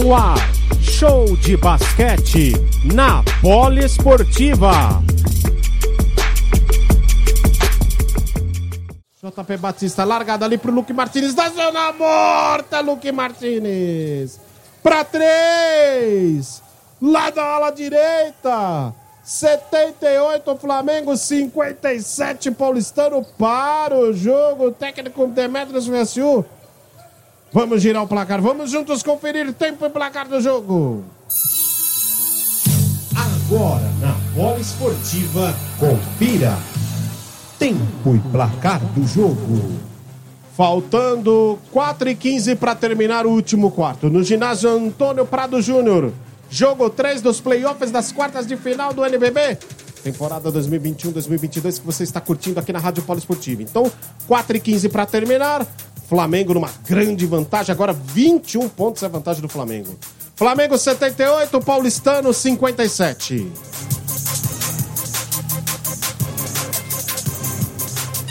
No ar, show de basquete na Poliesportiva. JP Batista, largada ali pro Luque Martinez, da zona morta, Luque Martinez. Pra três, lá da ala direita. 78 Flamengo, 57 Paulistano para o jogo. Técnico Demetrios Vessiu. Vamos girar o placar, vamos juntos conferir tempo e placar do jogo. Agora na bola esportiva, confira tempo e placar do jogo. Faltando 4 e 15 para terminar o último quarto. No ginásio Antônio Prado Júnior. Jogo 3 dos playoffs das quartas de final do NBB. Temporada 2021-2022 que você está curtindo aqui na Rádio Poliesportiva. Então, 4 e 15 para terminar. Flamengo numa grande vantagem. Agora 21 pontos é a vantagem do Flamengo. Flamengo 78, Paulistano 57.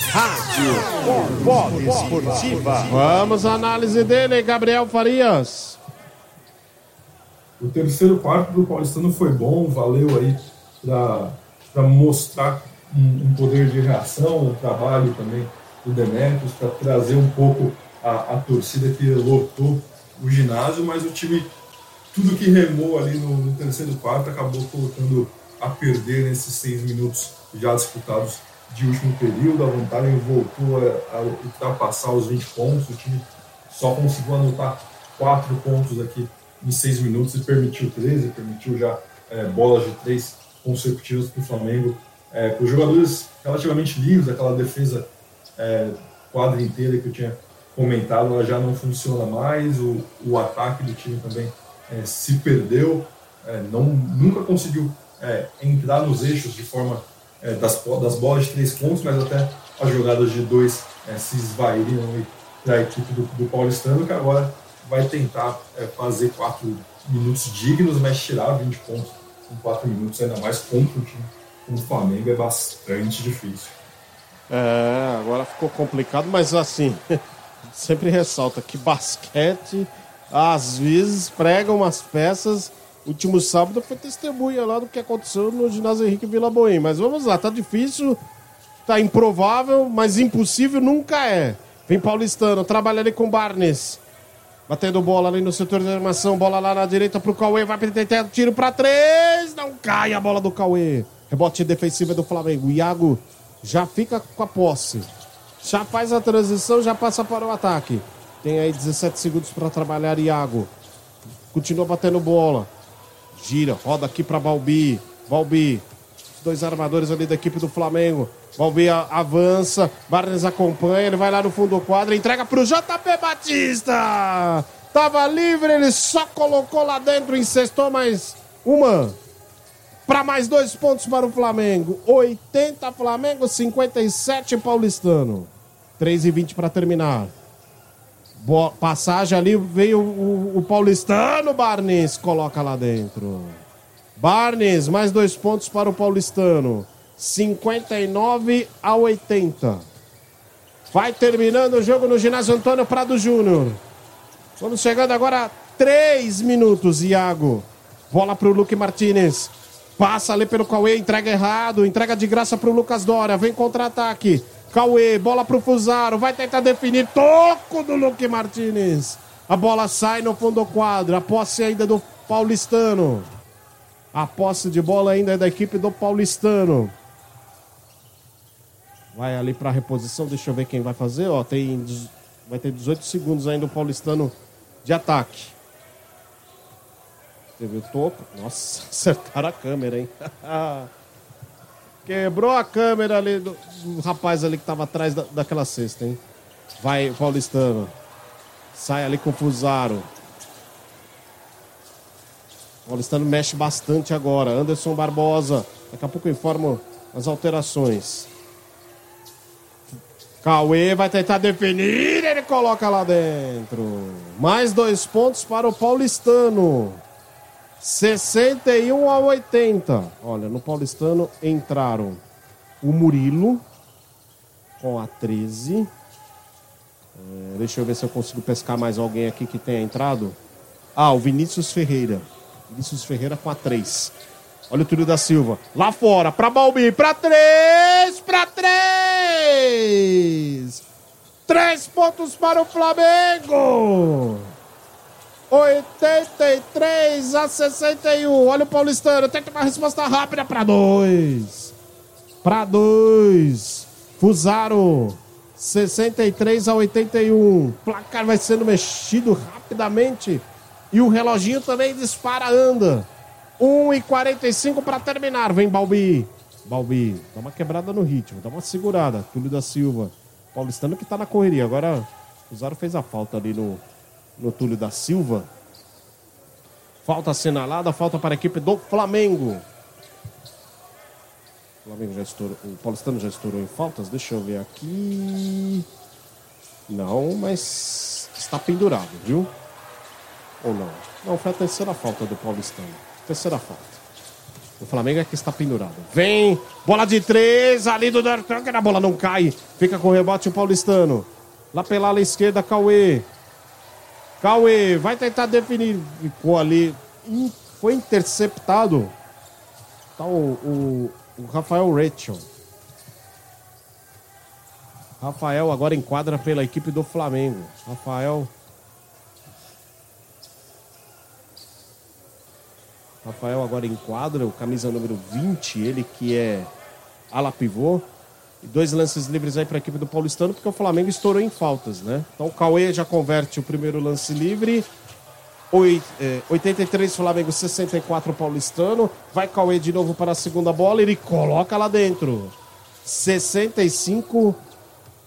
Rádio Poliesportiva. Vamos à análise dele, Gabriel Farias. O terceiro quarto do Paulistano foi bom, valeu aí para mostrar um, um, poder de reação, um trabalho também do Demetrius, para trazer um pouco a, a, torcida que lotou o ginásio, mas o time, tudo que remou ali no, no terceiro quarto, acabou colocando a perder nesses seis minutos já disputados de último período. A vantagem voltou a, a ultrapassar os 20 pontos, o time só conseguiu anotar quatro pontos aqui em seis minutos e permitiu 13, permitiu já é, bolas de três consecutivas para o Flamengo. É, com os jogadores relativamente livres, aquela defesa é, quadra inteira que eu tinha comentado, ela já não funciona mais, o, o ataque do time também é, se perdeu, é, não, nunca conseguiu é, entrar nos eixos de forma é, das, das bolas de três pontos, mas até as jogadas de dois se esvairiam para a equipe do, do Paulistano, que agora vai tentar fazer quatro minutos dignos, mas tirar 20 pontos em quatro minutos, ainda mais contra um time como o Flamengo, é bastante difícil. É, agora ficou complicado, mas assim, sempre ressalta que basquete às vezes prega umas peças. Último sábado foi testemunha lá do que aconteceu no ginásio Henrique Vila Boim. Mas vamos lá, tá difícil, tá improvável, mas impossível nunca é. Vem Paulistano, trabalha ali com Barnes. Batendo bola ali no setor de armação, bola lá na direita pro Cauê, vai tentar tiro para três, não cai a bola do Cauê. Rebote defensivo é do Flamengo. Iago já fica com a posse. Já faz a transição, já passa para o ataque. Tem aí 17 segundos para trabalhar Iago. Continua batendo bola. Gira, roda aqui para Balbi. Balbi. Dois armadores ali da equipe do Flamengo. Balbi avança. Barnes acompanha. Ele vai lá no fundo do quadro. Entrega para o JP Batista. Tava livre, ele só colocou lá dentro, incestou mais uma para mais dois pontos para o Flamengo. 80 Flamengo, 57 Paulistano. 3 e 20 para terminar. Boa passagem ali, veio o, o, Paulistano, Barnes coloca lá dentro. Barnes, mais dois pontos para o Paulistano. 59 a 80. Vai terminando o jogo no ginásio Antônio Prado Júnior. Vamos chegando agora a 3 minutos, Iago. Bola para o Luque Martinez. Passa ali pelo Cauê, entrega errado, entrega de graça pro Lucas Dória, vem contra-ataque. Cauê, bola pro Fusaro, vai tentar definir, toco do Luque Martinez. A bola sai no fundo do quadro, a posse ainda do Paulistano. A posse de bola ainda é da equipe do Paulistano. Vai ali pra reposição, deixa eu ver quem vai fazer, ó, tem vai ter 18 segundos ainda o Paulistano de ataque. Teve o toco. Nossa, acertaram a câmera, hein? Quebrou a câmera ali do, do rapaz ali que tava atrás da, daquela cesta, hein? Vai, Paulistano. Sai ali com o Fusaro. Paulistano mexe bastante agora. Anderson Barbosa. Daqui a pouco informo as alterações. Cauê vai tentar definir. Ele coloca lá dentro. Mais dois pontos para o Paulistano. 61 a 80. Olha, no Paulistano entraram o Murilo com a 13. É, deixa eu ver se eu consigo pescar mais alguém aqui que tenha entrado. Ah, o Vinícius Ferreira. Vinícius Ferreira com a 3. Olha o Túlio da Silva. Lá fora, pra Balbi, pra 3, pra 3. Três pontos para o Flamengo. 83 a 61. Olha o Paulistano. Tem que ter uma resposta rápida para dois. Para dois. Fusaro. 63 a 81. Placar vai sendo mexido rapidamente. E o reloginho também dispara, anda. 1 e 45 para terminar. Vem Balbi. Balbi, dá uma quebrada no ritmo, dá uma segurada. Túlio da Silva. Paulistano que tá na correria. Agora o Zaro fez a falta ali no, no Túlio da Silva. Falta assinalada, falta para a equipe do Flamengo. O Flamengo já estourou, o Paulistano já estourou em faltas. Deixa eu ver aqui. Não, mas está pendurado, viu? Ou não? Não, foi a terceira falta do Paulistano. Terceira falta. O Flamengo é que está pendurado. Vem, bola de três, ali do Dortmund, a bola não cai. Fica com o rebote o paulistano. Lá pela ala esquerda, Cauê. Cauê, vai tentar definir. Ficou ali, foi interceptado. Tá o, o, o Rafael Rachel. Rafael agora enquadra pela equipe do Flamengo. Rafael Rafael agora enquadra, o camisa número 20, ele que é ala pivô. E dois lances livres aí para a equipe do Paulistano, porque o Flamengo estourou em faltas, né? Então o Cauê já converte o primeiro lance livre. 83 é, Flamengo, 64 Paulistano. Vai Cauê de novo para a segunda bola, ele coloca lá dentro. 65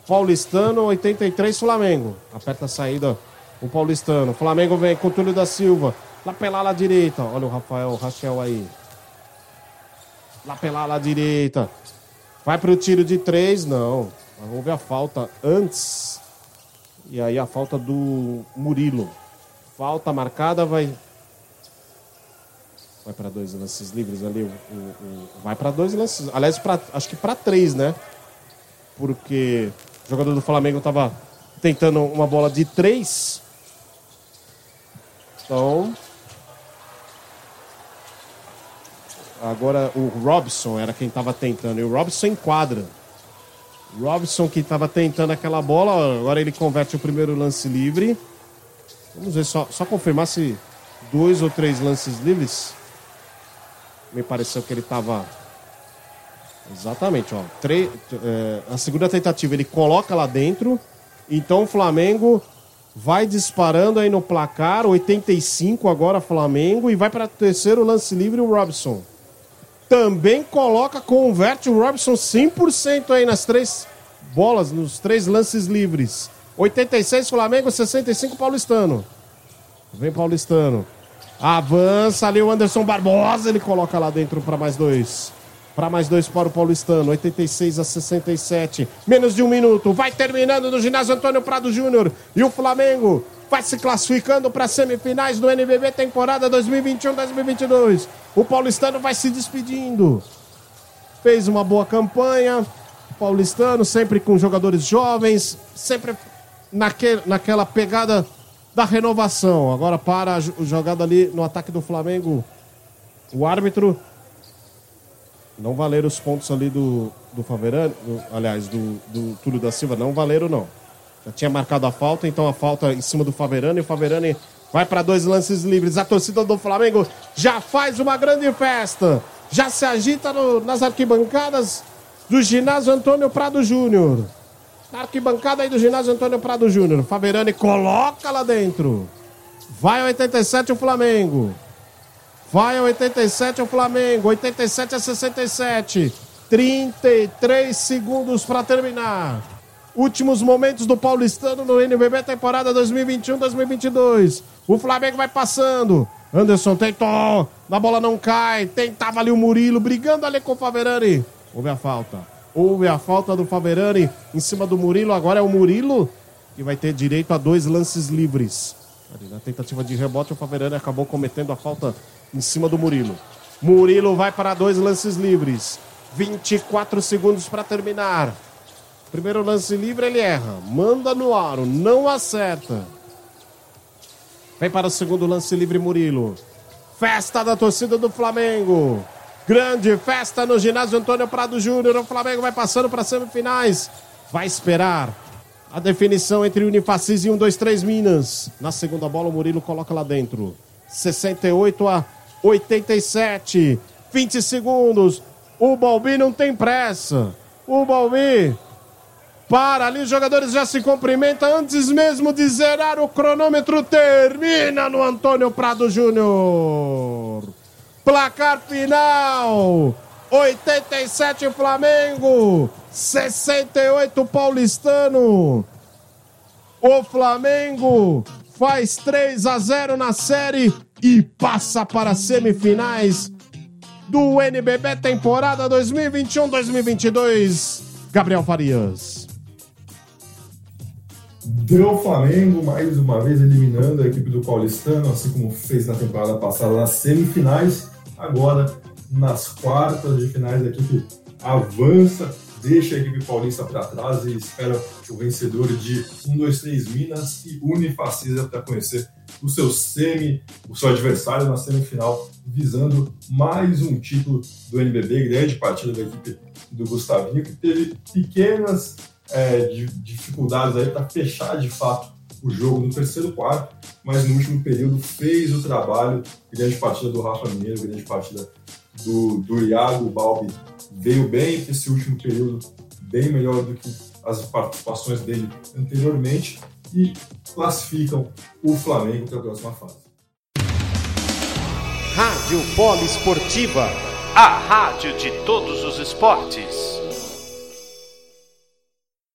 Paulistano, 83 Flamengo. Aperta a saída o Paulistano. Flamengo vem com o Túlio da Silva. Lá pela ala direita. Olha o Rafael Rachel aí. Lá pela ala direita. Vai pro tiro de três? Não. Houve a falta antes. E aí a falta do Murilo. Falta marcada, vai. Vai para dois lances livres ali. O, o, o... vai para dois lances. Aliás, pra... acho que para três, né? Porque o jogador do Flamengo estava tentando uma bola de três. Então, Agora o Robson era quem estava tentando. E o Robson enquadra. Robson que estava tentando aquela bola, agora ele converte o primeiro lance livre. Vamos ver, só, só confirmar se dois ou três lances livres. Me pareceu que ele estava. Exatamente, ó. Tre... É, a segunda tentativa ele coloca lá dentro. Então o Flamengo vai disparando aí no placar. 85 agora Flamengo. E vai para o terceiro lance livre o Robson também coloca, converte o Robson 100% aí nas três bolas, nos três lances livres. 86 Flamengo, 65 Paulistano. Vem Paulistano. Avança ali o Anderson Barbosa, ele coloca lá dentro para mais dois. Para mais dois para o Paulistano, 86 a 67. Menos de um minuto. Vai terminando no ginásio Antônio Prado Júnior. E o Flamengo vai se classificando para as semifinais do NBB temporada 2021-2022. O paulistano vai se despedindo. Fez uma boa campanha. Paulistano sempre com jogadores jovens, sempre naquele, naquela pegada da renovação. Agora para a jogada ali no ataque do Flamengo. O árbitro não valeram os pontos ali do, do Faverano, aliás, do, do Túlio da Silva, não valeram não. Já tinha marcado a falta, então a falta em cima do Faverani. O Faverani vai para dois lances livres. A torcida do Flamengo já faz uma grande festa. Já se agita no, nas arquibancadas do ginásio Antônio Prado Júnior. Na arquibancada aí do ginásio Antônio Prado Júnior. Faverani coloca lá dentro. Vai 87 o Flamengo. Vai 87 o Flamengo. 87 a 67. 33 segundos para terminar. Últimos momentos do Paulistano no NBB temporada 2021-2022. O Flamengo vai passando. Anderson tentou. Na bola não cai. Tentava ali o Murilo brigando ali com o Faverani. Houve a falta. Houve a falta do Faverani em cima do Murilo. Agora é o Murilo que vai ter direito a dois lances livres. Ali na tentativa de rebote, o Faverani acabou cometendo a falta em cima do Murilo. Murilo vai para dois lances livres. 24 segundos para terminar. Primeiro lance livre ele erra. Manda no aro, não acerta. Vem para o segundo lance livre Murilo. Festa da torcida do Flamengo. Grande festa no ginásio Antônio Prado Júnior. O Flamengo vai passando para semifinais. Vai esperar a definição entre Unifacis e 1, 2, 3 Minas. Na segunda bola, o Murilo coloca lá dentro. 68 a 87. 20 segundos. O Balbi não tem pressa. O Balbi para ali, os jogadores já se cumprimentam antes mesmo de zerar o cronômetro. Termina no Antônio Prado Júnior. Placar final: 87 Flamengo, 68 Paulistano. O Flamengo faz 3 a 0 na série e passa para semifinais do NBB temporada 2021-2022. Gabriel Farias. Deu Flamengo mais uma vez eliminando a equipe do Paulistano, assim como fez na temporada passada nas semifinais. Agora, nas quartas de finais, a equipe avança, deixa a equipe paulista para trás e espera o vencedor de 1, 2, 3 Minas e Unifacisa para conhecer o seu semi, o seu adversário na semifinal, visando mais um título do NBB, grande partida da equipe do Gustavinho, que teve pequenas é, de, dificuldades aí para fechar de fato o jogo no terceiro quarto, mas no último período fez o trabalho. Grande partida do Rafa Mineiro, grande partida do, do Iago Balbi veio bem esse último período, bem melhor do que as participações dele anteriormente e classificam o Flamengo para a próxima fase. Rádio Polo Esportiva, a rádio de todos os esportes.